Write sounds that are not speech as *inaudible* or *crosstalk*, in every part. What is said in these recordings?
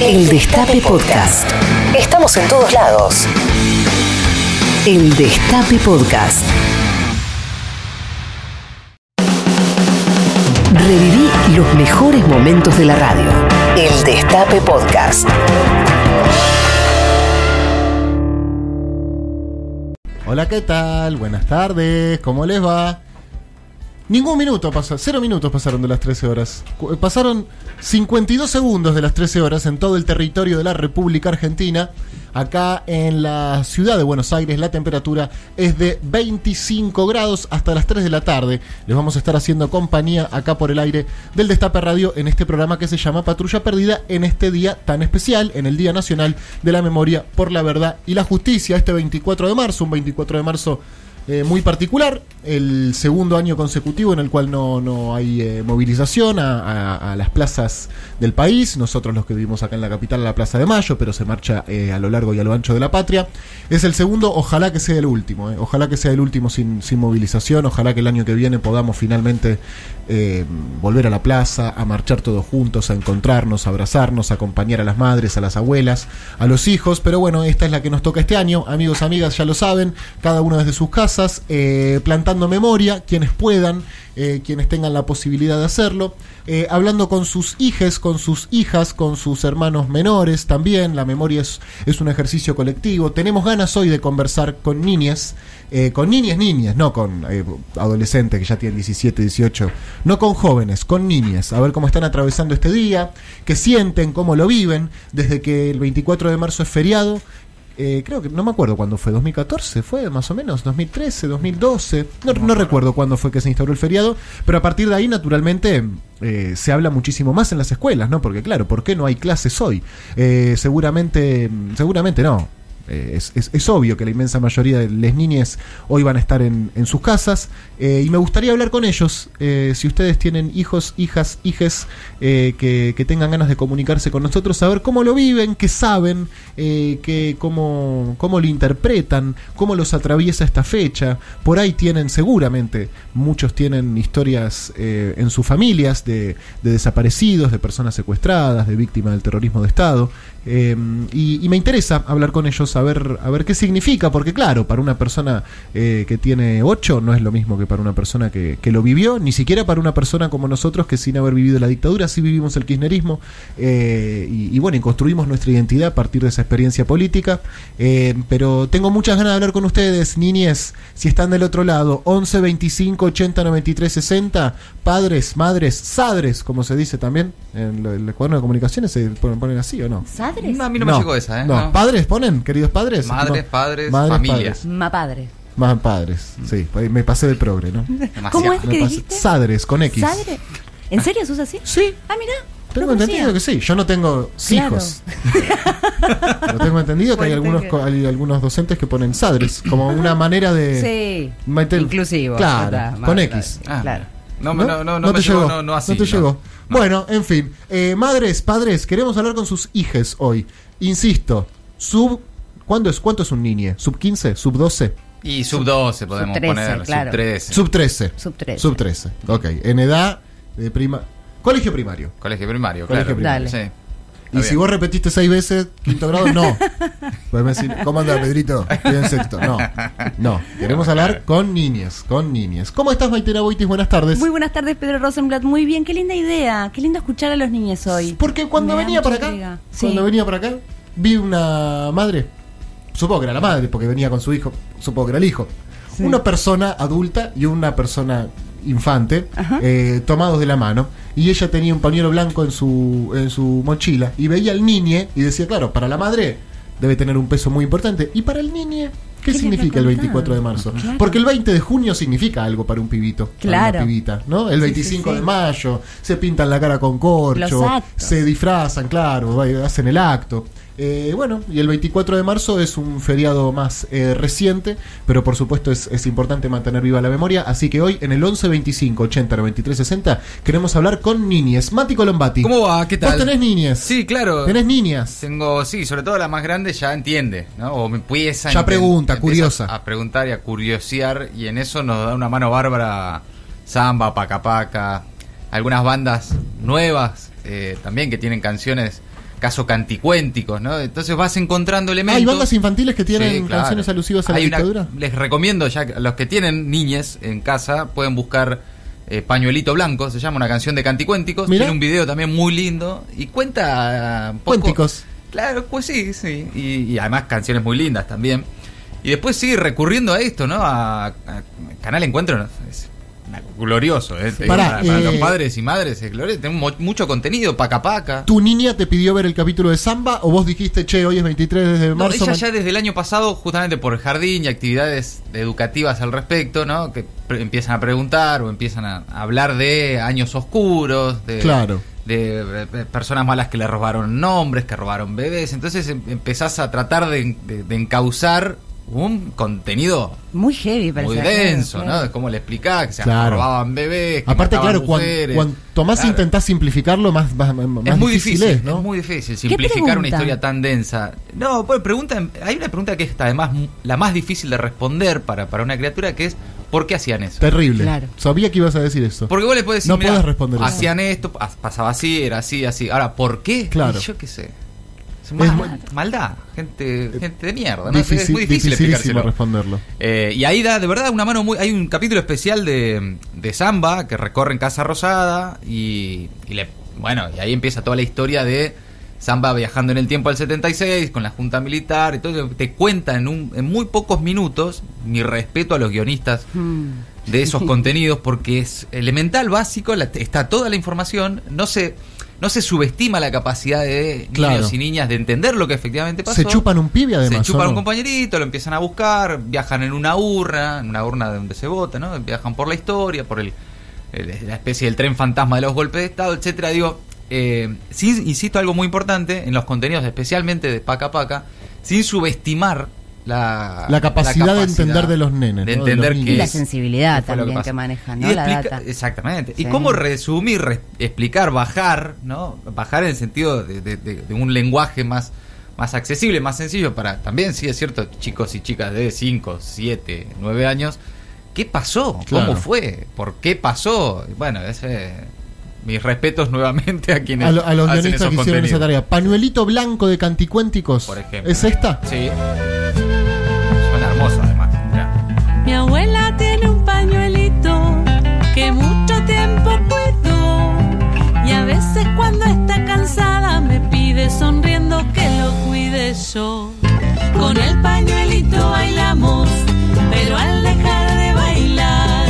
El Destape Podcast. Estamos en todos lados. El Destape Podcast. Reviví los mejores momentos de la radio. El Destape Podcast. Hola, ¿qué tal? Buenas tardes, ¿cómo les va? Ningún minuto pasó, cero minutos pasaron de las 13 horas. Cu- Pasaron 52 segundos de las 13 horas en todo el territorio de la República Argentina. Acá en la ciudad de Buenos Aires la temperatura es de 25 grados hasta las 3 de la tarde. Les vamos a estar haciendo compañía acá por el aire del Destape Radio en este programa que se llama Patrulla Perdida en este día tan especial, en el Día Nacional de la Memoria por la Verdad y la Justicia, este 24 de marzo, un 24 de marzo eh, muy particular, el segundo año consecutivo en el cual no, no hay eh, movilización a, las plazas del país, nosotros los que vivimos acá en la capital, a la Plaza de Mayo, pero se marcha eh, a lo largo y a lo ancho de la patria. Es el segundo, ojalá que sea el último, ojalá que sea el último sin, sin movilización, ojalá que el año que viene podamos finalmente volver a la plaza, a marchar todos juntos, a encontrarnos, a abrazarnos, a acompañar a las madres, a las abuelas, a los hijos, pero bueno, esta es la que nos toca este año, amigos, amigas, ya lo saben, cada uno desde sus casas, eh, plantando memoria, quienes puedan, eh, quienes tengan la posibilidad de hacerlo, eh, hablando con sus hijes, con sus hijas, con sus hermanos menores también, la memoria es, es un ejercicio colectivo, tenemos ganas hoy de conversar con niñas, con niñas, niñas, no con adolescentes que ya tienen 17, 18, no con jóvenes, con niñas, a ver cómo están atravesando este día, qué sienten, cómo lo viven, desde que el 24 de marzo es feriado. Eh, creo que no me acuerdo cuándo fue, 2014 fue más o menos, 2013, 2012, no, no recuerdo cuándo fue que se instauró el feriado, pero a partir de ahí naturalmente eh, se habla muchísimo más en las escuelas, ¿no? Porque claro, ¿por qué no hay clases hoy? Eh, seguramente, seguramente no, eh, es, obvio que la inmensa mayoría de las niñas hoy van a estar en, en sus casas eh, y me gustaría hablar con ellos. eh, si ustedes tienen hijos, hijas, hijes que, que tengan ganas de comunicarse con nosotros, saber cómo lo viven, qué saben, qué- cómo, cómo lo interpretan, cómo los atraviesa esta fecha. Por ahí tienen seguramente, muchos tienen historias en sus familias de, de desaparecidos, de personas secuestradas, de víctimas del terrorismo de Estado. Eh, y, me interesa hablar con ellos, a ver, a ver qué significa, porque claro, para una persona eh, que tiene 8 no es lo mismo que para una persona que, que lo vivió, ni siquiera para una persona como nosotros que sin haber vivido la dictadura, sí vivimos el kirchnerismo, eh, y, bueno, y construimos nuestra identidad a partir de esa experiencia política. Eh, pero tengo muchas ganas de hablar con ustedes, niñes, si están del otro lado, 11 25 80 93 60, padres, madres, sadres, como se dice también, en el cuaderno de comunicaciones se ponen, así o no. No, a mí no, me llegó esa, ¿eh? No, No. padres ponen, queridos padres. Madres, padres, Madres, familias. padres. Ma padre. Más padres, sí, me pasé de progre, ¿no? Demasiado. ¿Cómo es que dijiste? Sadres, con X. ¿Sadre? ¿En serio sos así? Sí, Ah, mira. tengo entendido que sí. Yo no tengo Claro. hijos. *laughs* Pero tengo entendido que hay algunos, que- hay algunos docentes que ponen sadres como una manera de... Sí. meter- Inclusivo. Claro, con X. Ah, Claro. No, no, no, no, no me te llegó, no, no así. te llegó. Bueno, en fin. Eh, madres, padres, queremos hablar con sus hijes hoy. Insisto, sub... ¿Cuándo es, ¿Cuánto es un niñe? ¿Sub 15? ¿Sub 12? Y sub 12 podemos sub 13, poner, claro. sub 13. Sub 13. Sub 13. Sub 13. Ok. En edad de prima... Colegio primario. Colegio primario, Colegio claro. primario. Sí. Y si vos repetiste seis veces, quinto grado, no. *laughs* Puedes decir, ¿cómo anda Pedrito? Estoy en sexto. No, no. Queremos hablar con niñas, con niñas. ¿Cómo estás, Maitena Boitis? Buenas tardes. Muy buenas tardes, Pedro Rosenblatt. Muy bien, qué linda idea. Qué lindo escuchar a los niños hoy. Porque cuando Me venía para acá. Sí. cuando venía para acá, vi una madre, supongo que era la madre, porque venía con su hijo, supongo que era el hijo. Sí. Una persona adulta y una persona infante, eh, tomados de la mano, y ella tenía un pañuelo blanco en su, en su mochila, y veía al niñe y decía, claro, para la madre debe tener un peso muy importante, y para el niñe, ¿qué, ¿Qué le significa el recontaba? 24 de marzo? Claro. Porque el 20 de junio significa algo para un pibito, para Claro. una pibita, ¿no? El Sí, 25 sí, sí. de mayo, se pintan la cara con corcho, se disfrazan, claro, hacen el acto. Eh, bueno, y el 24 de marzo es un feriado más eh, reciente, pero por supuesto es, es importante mantener viva la memoria. Así que hoy en el 11 25 80 93 60 queremos hablar con niñes. Mati Colombati. ¿Cómo va? ¿Qué tal? Vos tenés niñas. Sí, claro. Tenés niñas. Tengo, sí, sobre todo la más grande ya entiende, ¿no? O me empieza Ya pregunta, empieza curiosa. A preguntar y a curiosear, y en eso nos da una mano bárbara Samba, Paca Paca, algunas bandas nuevas eh, también que tienen canciones caso canticuénticos, ¿no? Entonces vas encontrando elementos. Hay bandas infantiles que tienen Sí, claro. canciones alusivas a la una- dictadura. les recomiendo, ya los que tienen niñes en casa, pueden buscar eh, Pañuelito Blanco, se llama una canción de canticuénticos. Mirá. Tiene un video también muy lindo y cuenta un poco- Cuénticos. Claro, pues sí, sí. Y, y además canciones muy lindas también. Y después sigue recurriendo a esto, ¿no? A, a Canal Encuentro. ¿no? Es glorioso, ¿eh? Pará, para, para eh, los padres y madres es glorioso. Tenemos mu- mucho contenido, paca paca. ¿Tu niña te pidió ver el capítulo de Samba o vos dijiste, che, hoy es 23 de No, marzo? ella ya desde el año pasado, justamente por el jardín y actividades educativas al respecto, ¿no? Que empiezan a preguntar o empiezan a hablar de años oscuros, de, Claro. de, personas malas que le robaron nombres, que robaron bebés. Entonces em- empezás a tratar de- de encauzar un contenido Muy heavy, parece. muy denso, claro. ¿no? Cómo le explicás que se Claro. robaban bebés. que Aparte, claro, cuan- cuanto más Claro. intentás simplificarlo, más, más, más Es muy difícil, difícil, es, ¿no? es muy difícil simplificar una historia tan densa. No, pues pregunta, hay una pregunta que es además la más difícil de responder para, para una criatura, que es ¿por qué hacían eso? Terrible. Claro. Sabía que ibas a decir eso. Porque vos le podés decir, No "Mirá, podés responder eso". hacían esto, pas- pasaba así, era así, así. Ahora, ¿por qué? Claro. Y yo qué sé. Es mal- maldad, gente, gente de mierda. ¿no? Difícil, es muy difícil explicárselo. responderlo. Eh, y ahí da de verdad una mano muy. Hay un capítulo especial de, de Samba que recorre en Casa Rosada y, y le, bueno, y ahí empieza toda la historia de Samba viajando en el tiempo al 76 con la Junta Militar y todo. Te cuenta en, un, en muy pocos minutos mi respeto a los guionistas Mm. de esos *laughs* contenidos porque es elemental, básico, la- está toda la información, no se, no se subestima la capacidad de Claro. niños y niñas de entender lo que efectivamente pasó. Se chupan un pibe, además. Se chupan ¿o un compañerito, lo empiezan a buscar, viajan en una urna, en una urna de donde se vota, ¿no? Viajan por la historia, por el, el- la especie del tren fantasma de los golpes de Estado, etcétera. Digo, eh, sí, insisto, algo muy importante en los contenidos, especialmente de Paca Paca, sin subestimar la, La capacidad de entender de los nenes, de ¿no? De entender qué Y la es- sensibilidad también que manejan, Y explica- data. Exactamente. Sí. Y cómo resumir, re- explicar, bajar, ¿no? Bajar en el sentido de, de- de- de un lenguaje más, más accesible, más sencillo para también, sí es cierto, chicos y chicas de 5, 7, 9 años. ¿Qué pasó? Claro. ¿Cómo fue? ¿Por qué pasó? Bueno, ese, mis respetos nuevamente a quienes A, lo- a los hacen guionistas esos que hicieron esa tarea. Pañuelito blanco de canticuénticos. Por ejemplo. ¿Es esta? Sí. Mi abuela tiene un pañuelito que mucho tiempo cuidó y a veces cuando está cansada me pide sonriendo que lo cuide yo. Con el pañuelito bailamos, pero al dejar de bailar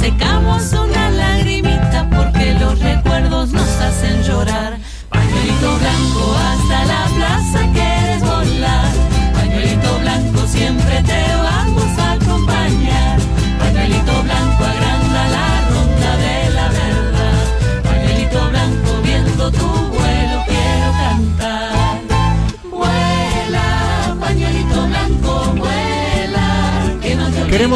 secamos una lagrimita porque los recuerdos nos hacen llorar. Pañuelito blanco hasta la plaza quieres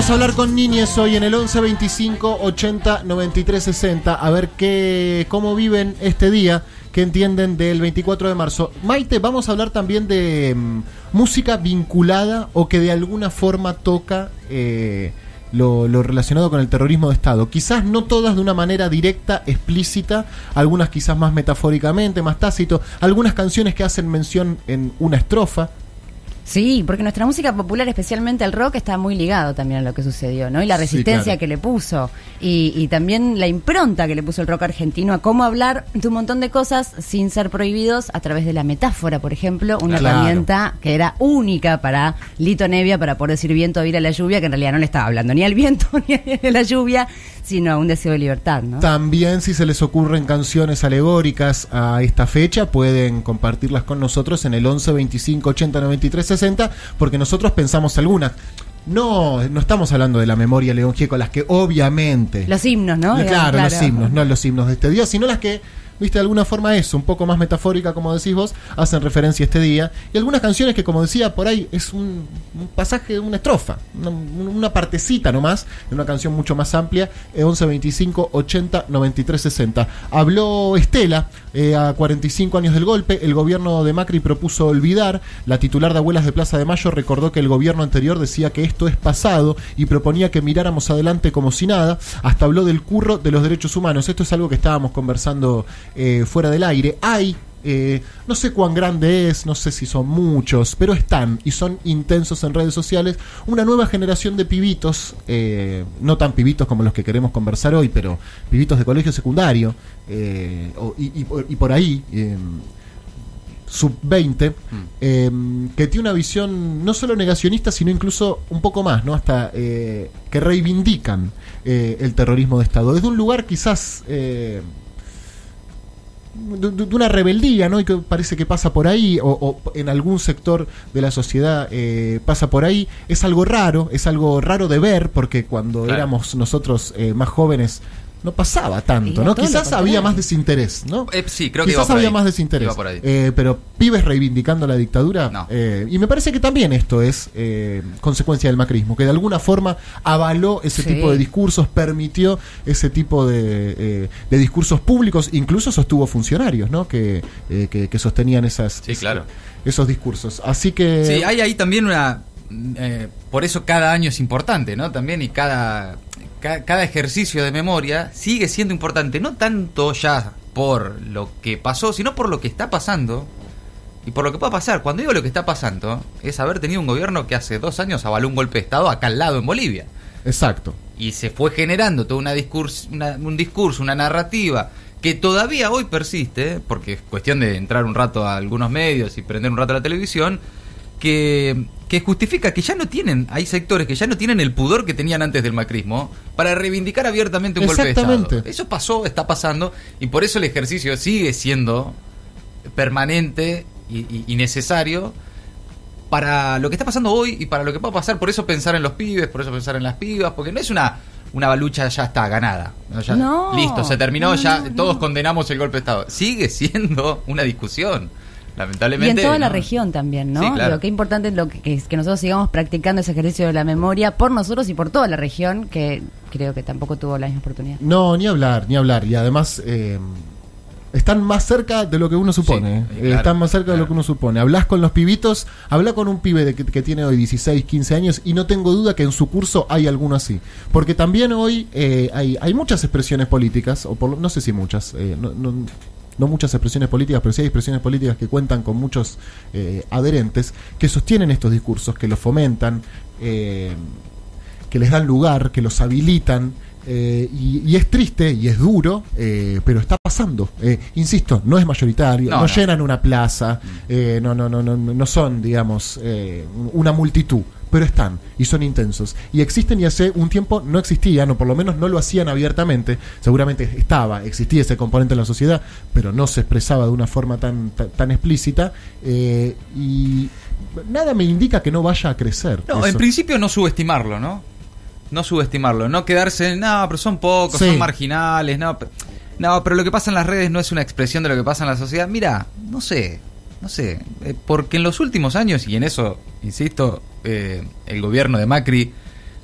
Queremos olvides. hablar con niñes hoy en el 11 25 80 93 60 a ver qué cómo viven este día, qué entienden del 24 de marzo. Maite, vamos a hablar también de mm, música vinculada o que de alguna forma toca eh, lo relacionado con el terrorismo de Estado. Quizás no todas de una manera directa, explícita, algunas quizás más metafóricamente, más tácito, algunas canciones que hacen mención en una estrofa. Sí, porque nuestra música popular, especialmente el rock, está muy ligado también a lo que sucedió, ¿no? Y la Sí, resistencia claro. que le puso. Y, y también la impronta que le puso el rock argentino a cómo hablar de un montón de cosas sin ser prohibidos a través de la metáfora, por ejemplo, una Claro. herramienta que era única para Lito Nevia para poder decir viento a ir a la lluvia, que en realidad no le estaba hablando ni al viento *laughs* ni a la lluvia, sino a un deseo de libertad, ¿no? También si se les ocurren canciones alegóricas a esta fecha, pueden compartirlas con nosotros en el 11 25 80 93 60, porque nosotros pensamos algunas. No, no estamos hablando de la memoria León Gieco, las que obviamente... Los himnos, ¿no? Digamos, claro, los himnos, no los himnos de este día, sino las que, viste, de alguna forma eso, un poco más metafórica, como decís vos, hacen referencia a este día. Y algunas canciones que, como decía, por ahí es un, pasaje, una estrofa, una, una partecita nomás, de una canción mucho más amplia, eh, 11 25 80 93 60. Habló Estela, eh, a 45 años del golpe, el gobierno de Macri propuso olvidar. La titular de Abuelas de Plaza de Mayo recordó que el gobierno anterior decía que esto es pasado y proponía que miráramos adelante como si nada. Hasta habló del curro de los derechos humanos. Esto es algo que estábamos conversando eh, fuera del aire. Hay eh, no sé cuán grande es, no sé si son muchos, pero están y son intensos en redes sociales, una nueva generación de pibitos, eh, no tan pibitos como los que queremos conversar hoy, pero pibitos de colegio secundario, eh, y, por- ahí, eh, sub-20, eh, que tiene una visión no solo negacionista, sino incluso un poco más, ¿no? Hasta que reivindican el terrorismo de Estado. Desde un lugar quizás de, una rebeldía, ¿no? Y que parece que pasa por ahí, o, o en algún sector de la sociedad eh, pasa por ahí. Es algo raro, es algo raro de ver, porque cuando Claro. éramos nosotros eh, más jóvenes no pasaba tanto, ¿no? Quizás había más desinterés, ¿no? Eh, sí, creo que Quizás iba por había ahí. más desinterés. Iba por ahí. Eh, pero pibes reivindicando la dictadura. No. eh, y me parece que también esto es eh, consecuencia del macrismo, que de alguna forma avaló ese Sí. tipo de discursos, permitió ese tipo de, eh, de discursos públicos, incluso sostuvo funcionarios, ¿no? Que, eh, que, que sostenían esas, Sí, claro. esos discursos. Así que. Sí, hay ahí también una... eh, por eso cada año es importante, ¿no? También y cada, ca- cada ejercicio de memoria sigue siendo importante, no tanto ya por lo que pasó, sino por lo que está pasando y por lo que pueda pasar. Cuando digo lo que está pasando, es haber tenido un gobierno que hace dos años avaló un golpe de Estado acá al lado en Bolivia. Exacto. y se fue generando todo una discurso, una- un discurso, una narrativa que todavía hoy persiste, porque es cuestión de entrar un rato a algunos medios y prender un rato la televisión, que, que justifica que ya no tienen, hay sectores que ya no tienen el pudor que tenían antes del macrismo para reivindicar abiertamente un golpe de Estado. Eso pasó, está pasando, y por eso el ejercicio sigue siendo permanente y, y- y necesario para lo que está pasando hoy y para lo que pueda pasar. Por eso pensar en los pibes, por eso pensar en las pibas, porque no es una, una balucha ya está ganada. ¿no? Ya- No. listo, se terminó, No, ya todos condenamos el golpe de Estado. Sigue siendo una discusión, Y en toda la región también, ¿no? Sí, claro. Lo que importante es lo que, que es que nosotros sigamos practicando ese ejercicio de la memoria por nosotros y por toda la región, que creo que tampoco tuvo la misma oportunidad. No, ni hablar, ni hablar. Y además eh, están más cerca de lo que uno supone. Sí, eh, claro, están más cerca de lo que uno supone. Hablas con los pibitos, habla con un pibe de que, que tiene hoy 16, 15 años y no tengo duda que en su curso hay alguno así. Porque también hoy eh, hay, hay muchas expresiones políticas, o por, lo- no sé si muchas, eh, no, no- no muchas expresiones políticas, pero sí hay expresiones políticas que cuentan con muchos eh, adherentes que sostienen estos discursos, que los fomentan. eh, que les dan lugar, que los habilitan. Eh, y, y es triste y es duro, eh, pero está pasando. Eh, insisto, no es mayoritario, no, No, no. llenan una plaza, eh, no, no, no, no, no son, digamos, eh, una multitud, pero están y son intensos. Y existen y hace un tiempo no existían, o por lo menos no lo hacían abiertamente. Seguramente estaba, existía ese componente en la sociedad, pero no se expresaba de una forma tan, tan, tan explícita. y nada me indica que no vaya a crecer. No, eso. en principio no subestimarlo, ¿no? No subestimarlo, no quedarse en, no, pero son pocos, Sí. son marginales, no, no, pero lo que pasa en las redes no es una expresión de lo que pasa en la sociedad. Mira, no sé, no sé, eh, porque en los últimos años, y en eso, insisto, eh, el gobierno de Macri,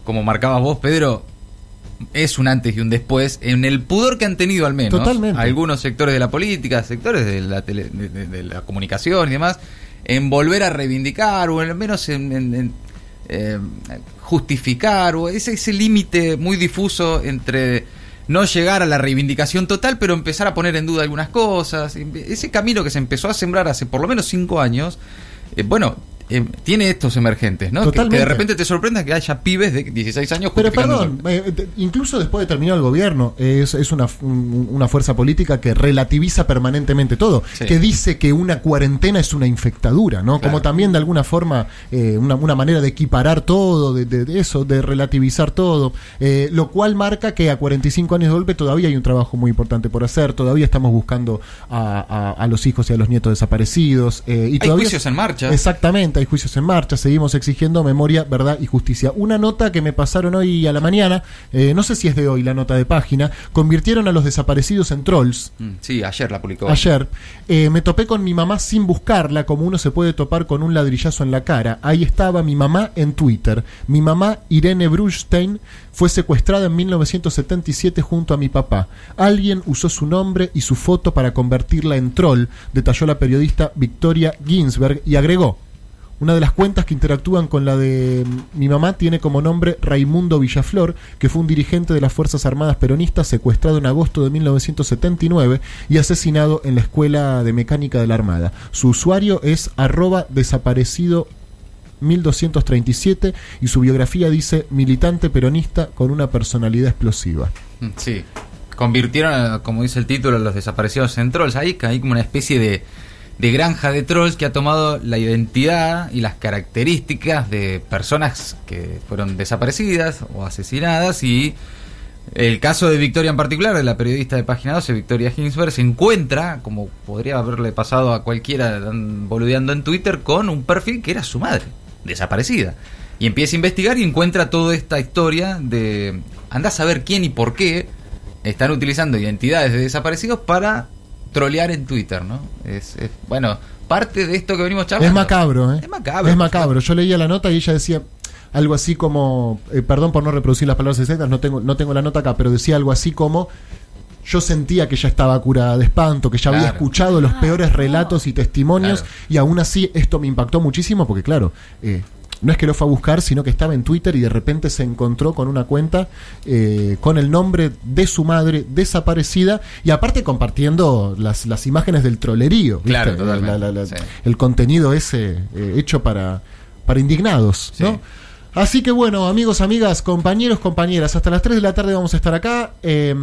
como marcabas vos, Pedro, es un antes y un después en el pudor que han tenido al menos Totalmente. algunos sectores de la política, sectores de la, tele- de, de- de la comunicación y demás, en volver a reivindicar o al menos en, en- en, eh, justificar o ese, ese límite muy difuso entre no llegar a la reivindicación total, pero empezar a poner en duda algunas cosas. Ese camino que se empezó a sembrar hace por lo menos cinco años, eh, bueno, eh, tiene estos emergentes, ¿no? Que- Que, Totalmente. de repente te sorprenda que haya pibes de 16 años Pero perdón, eh, incluso después de terminar el gobierno, es, es una, un- una fuerza política que relativiza permanentemente todo, Sí. que dice que una cuarentena es una infectadura, ¿no? Claro. Como también de alguna forma eh, una, una manera de equiparar todo, de, de- de eso, de relativizar todo, lo cual marca que a 45 años de golpe todavía hay un trabajo muy importante por hacer, todavía estamos buscando a, a- a los hijos y a los nietos desaparecidos. y Hay todavía juicios en marcha. Exactamente, hay juicios en marcha, seguimos exigiendo memoria, verdad y justicia. Una nota que me pasaron hoy a la mañana, eh, no sé si es de hoy la nota de página, convirtieron a los desaparecidos en trolls. Mm, Sí, ayer la publicó. Ayer eh, me topé con mi mamá sin buscarla, como uno se puede topar con un ladrillazo en la cara. Ahí estaba mi mamá en Twitter. Mi mamá, Irene Brustein, fue secuestrada en 1977 junto a mi papá. Alguien usó su nombre y su foto para convertirla en troll, detalló la periodista Victoria Ginsberg y agregó. Una de las cuentas que interactúan con la de mm, mi mamá tiene como nombre Raimundo Villaflor, que fue un dirigente de las Fuerzas Armadas Peronistas secuestrado en agosto de 1979 y asesinado en la Escuela de Mecánica de la Armada. Su usuario es arroba desaparecido 1237 y su biografía dice militante peronista con una personalidad explosiva. Mm, Sí. Convirtieron, como dice el título, los desaparecidos en trolls. Ahí hay como una especie de, de granja de trolls que ha tomado la identidad y las características de personas que fueron desaparecidas o asesinadas y el caso de Victoria en particular, de la periodista de Página 12, Victoria Ginsberg, se encuentra, como podría haberle pasado a cualquiera boludeando en Twitter, con un perfil que era su madre, desaparecida. Y empieza a investigar y encuentra toda esta historia de... Anda a saber quién y por qué están utilizando identidades de desaparecidos para trolear en Twitter, ¿no? Es, es, bueno, parte de esto que venimos charlando. Es macabro, ¿eh? Es macabro. Es macabro. Yo leía la nota y ella decía algo así como, eh, perdón por no reproducir las palabras exactas, no tengo, no tengo la nota acá, pero decía algo así como, yo sentía que ya estaba curada de espanto, que ya había escuchado los peores relatos y testimonios, Claro. y aún así esto me impactó muchísimo porque claro, eh, no es que lo fue a buscar, sino que estaba en Twitter y de repente se encontró con una cuenta eh, con el nombre de su madre desaparecida y aparte compartiendo las, las imágenes del trolerío. Claro, totalmente, La- la- la- sí. El contenido ese eh, hecho para, para indignados, Sí. ¿no? Así que bueno, amigos, amigas, compañeros, compañeras, hasta las 3 de la tarde vamos a estar acá. Eh,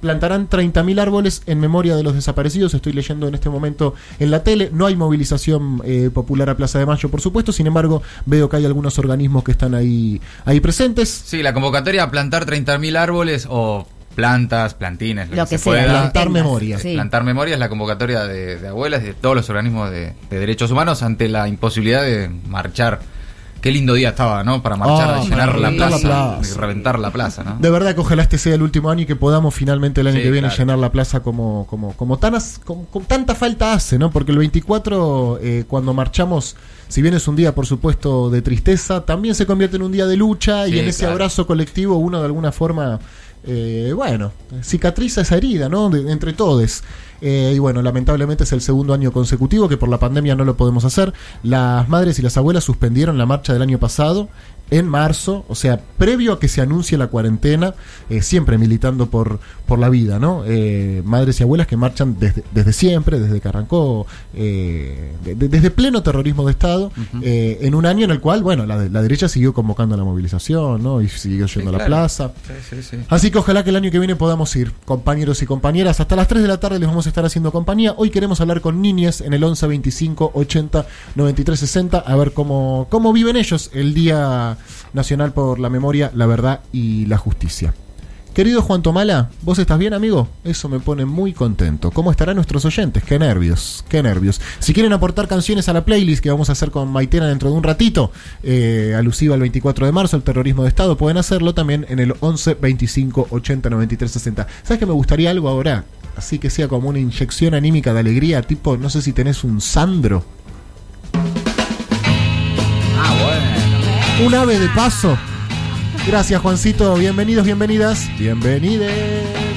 plantarán 30.000 árboles en memoria de los desaparecidos. Estoy leyendo en este momento en la tele. No hay movilización eh, popular a Plaza de Mayo, por supuesto. Sin embargo, veo que hay algunos organismos que están ahí, ahí presentes. Sí, la convocatoria a plantar 30.000 árboles o plantas, plantines, lo, Lo que, que se sea. pueda. Plantar memoria. sí. Plantar memoria es la convocatoria de, de abuelas y de todos los organismos de, de derechos humanos ante la imposibilidad de marchar. Qué lindo día estaba, ¿no? Para marchar, Ah, de llenar la plaza, de reventar la plaza, ¿no? De verdad que ojalá este sea el último año y que podamos finalmente el año Sí, que viene claro. llenar la plaza como, como, como, tan as- como- como tanta falta hace, ¿no? Porque el 24, eh, cuando marchamos, si bien es un día, por supuesto, de tristeza, también se convierte en un día de lucha y en ese claro. abrazo colectivo uno de alguna forma, eh, bueno, cicatriza esa herida, ¿no? Entre todos. Eh, y bueno, lamentablemente es el segundo año consecutivo que por la pandemia no lo podemos hacer. Las madres y las abuelas suspendieron la marcha del año pasado en marzo, o sea, previo a que se anuncie la cuarentena, eh, siempre militando por, por la vida, ¿no? Eh, madres y abuelas que marchan desde, desde siempre, desde que arrancó, eh, de- de- desde pleno terrorismo de Estado, eh, en un año en el cual, bueno, la, la derecha siguió convocando a la movilización, ¿no? Y siguió yendo a la claro. plaza. Sí, sí, sí. Así que ojalá que el año que viene podamos ir, compañeros y compañeras. Hasta las 3 de la tarde les vamos a estar haciendo compañía. Hoy queremos hablar con niñas en el 11 25 80 93 60, a ver cómo, cómo viven ellos el Día Nacional por la Memoria, la Verdad y la Justicia. Querido Juan Tomala, ¿vos estás bien, amigo? Eso me pone muy contento. ¿Cómo estarán nuestros oyentes? Qué nervios, qué nervios. Si quieren aportar canciones a la playlist que vamos a hacer con Maitena dentro de un ratito, eh, alusiva al 24 de marzo, el terrorismo de Estado, pueden hacerlo también en el 11 25 80 93 60. ¿Sabes que me gustaría algo ahora? Así que sea como una inyección anímica de alegría, tipo, no sé si tenés un Sandro, Ah, bueno. un ave de paso. Gracias, Juancito. Bienvenidos, bienvenidas. Bienvenides.